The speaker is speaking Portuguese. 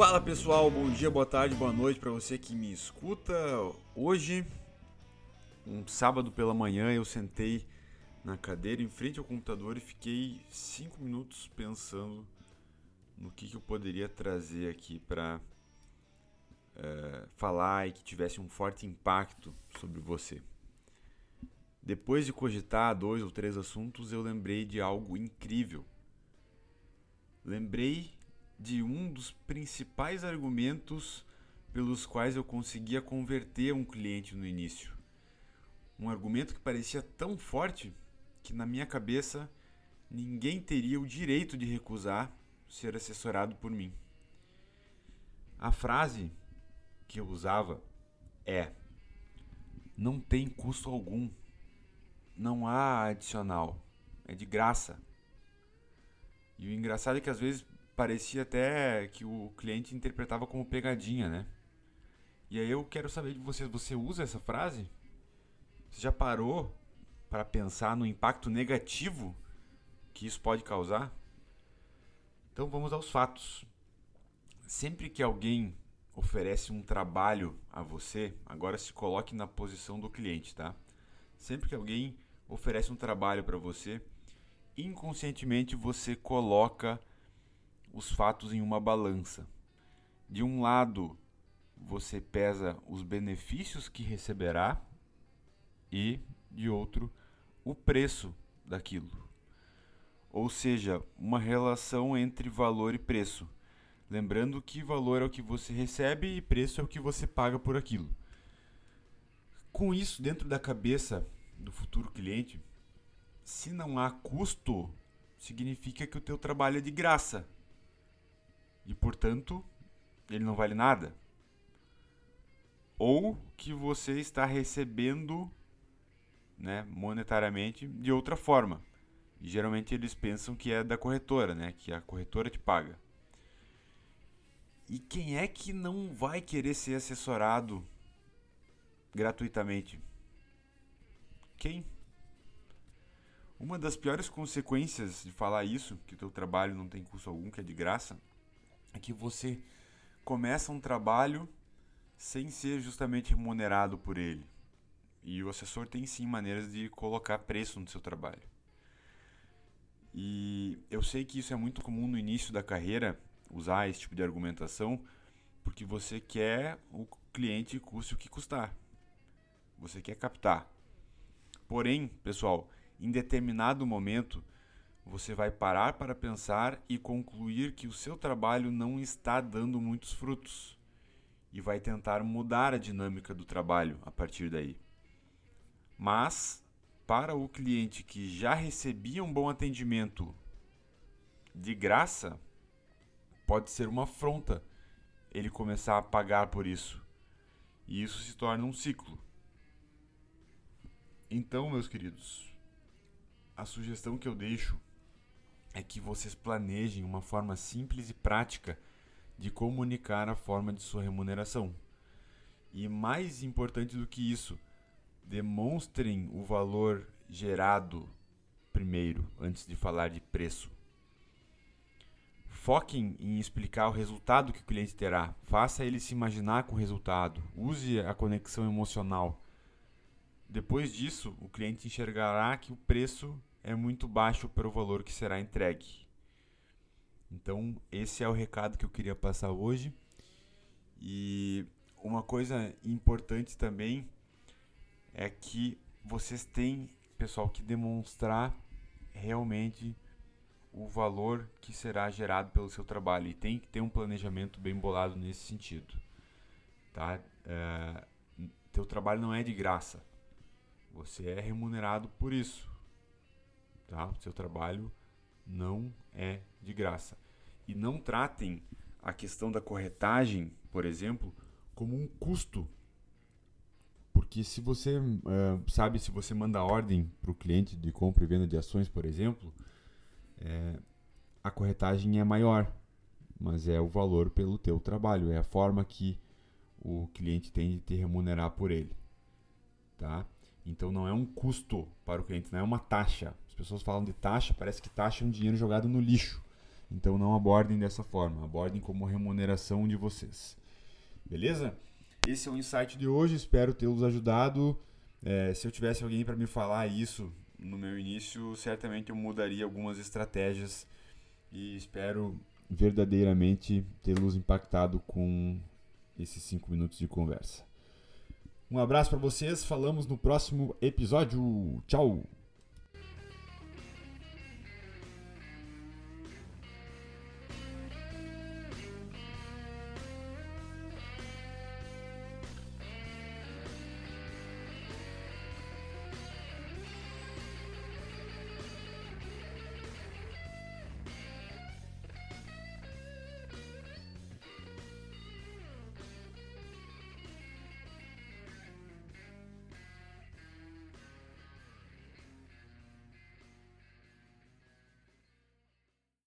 Fala pessoal, bom dia, boa tarde, boa noite para você que me escuta. Hoje, um sábado pela manhã, eu sentei na cadeira em frente ao computador e fiquei cinco minutos pensando no que, que eu poderia trazer aqui para é, falar e que tivesse um forte impacto sobre você. Depois de cogitar dois ou três assuntos, eu lembrei de algo incrível. Lembrei de um dos principais argumentos pelos quais eu conseguia converter um cliente no início. Um argumento que parecia tão forte que na minha cabeça ninguém teria o direito de recusar ser assessorado por mim. A frase que eu usava é: não tem custo algum, não há adicional, é de graça. E o engraçado é que às vezes parecia até que o cliente interpretava como pegadinha, né? E aí eu quero saber de você, você usa essa frase? Você já parou para pensar no impacto negativo que isso pode causar? Então vamos aos fatos. Sempre que alguém oferece um trabalho a você, agora se coloque na posição do cliente, tá? Sempre que alguém oferece um trabalho para você, inconscientemente você coloca os fatos em uma balança. De um lado, você pesa os benefícios que receberá e, de outro, o preço daquilo. Ou seja, uma relação entre valor e preço. Lembrando que valor é o que você recebe e preço é o que você paga por aquilo. Com isso dentro da cabeça do futuro cliente, se não há custo, significa que o teu trabalho é de graça e, portanto, ele não vale nada. Ou que você está recebendo né, monetariamente de outra forma. E, geralmente eles pensam que é da corretora, né, que a corretora te paga. E quem é que não vai querer ser assessorado gratuitamente? Quem? Uma das piores consequências de falar isso, que o teu trabalho não tem custo algum, que é de graça, é que você começa um trabalho sem ser justamente remunerado por ele. E o assessor tem sim maneiras de colocar preço no seu trabalho. E eu sei que isso é muito comum no início da carreira, usar esse tipo de argumentação, porque você quer o cliente custe o que custar. Você quer captar. Porém, pessoal, em determinado momento, você vai parar para pensar e concluir que o seu trabalho não está dando muitos frutos e vai tentar mudar a dinâmica do trabalho a partir daí. Mas, para o cliente que já recebia um bom atendimento de graça, pode ser uma afronta ele começar a pagar por isso. E isso se torna um ciclo. Então, meus queridos, a sugestão que eu deixo é que vocês planejem uma forma simples e prática de comunicar a forma de sua remuneração. E mais importante do que isso, demonstrem o valor gerado primeiro, antes de falar de preço. Foquem em explicar o resultado que o cliente terá. Faça ele se imaginar com o resultado. Use a conexão emocional. Depois disso, o cliente enxergará que o preço é muito baixo para o valor que será entregue. Então, esse é o recado que eu queria passar hoje. E uma coisa importante também é que vocês têm, pessoal, que demonstrar realmente o valor que será gerado pelo seu trabalho e tem que ter um planejamento bem bolado nesse sentido, tá? É, teu trabalho não é de graça, você é remunerado por isso tá? O seu trabalho não é de graça. E não tratem a questão da corretagem, por exemplo, como um custo. Porque se você uh, sabe, se você manda ordem para o cliente de compra e venda de ações, por exemplo, é, a corretagem é maior, mas é o valor pelo teu trabalho, é a forma que o cliente tem de te remunerar por ele, tá? Então não é um custo para o cliente, não é uma taxa, pessoas falam de taxa, parece que taxa é um dinheiro jogado no lixo. Então não abordem dessa forma, abordem como remuneração de vocês. Beleza? Esse é o insight de hoje, espero tê-los ajudado. É, se eu tivesse alguém para me falar isso no meu início, certamente eu mudaria algumas estratégias e espero verdadeiramente tê-los impactado com esses cinco minutos de conversa. Um abraço para vocês, falamos no próximo episódio. Tchau!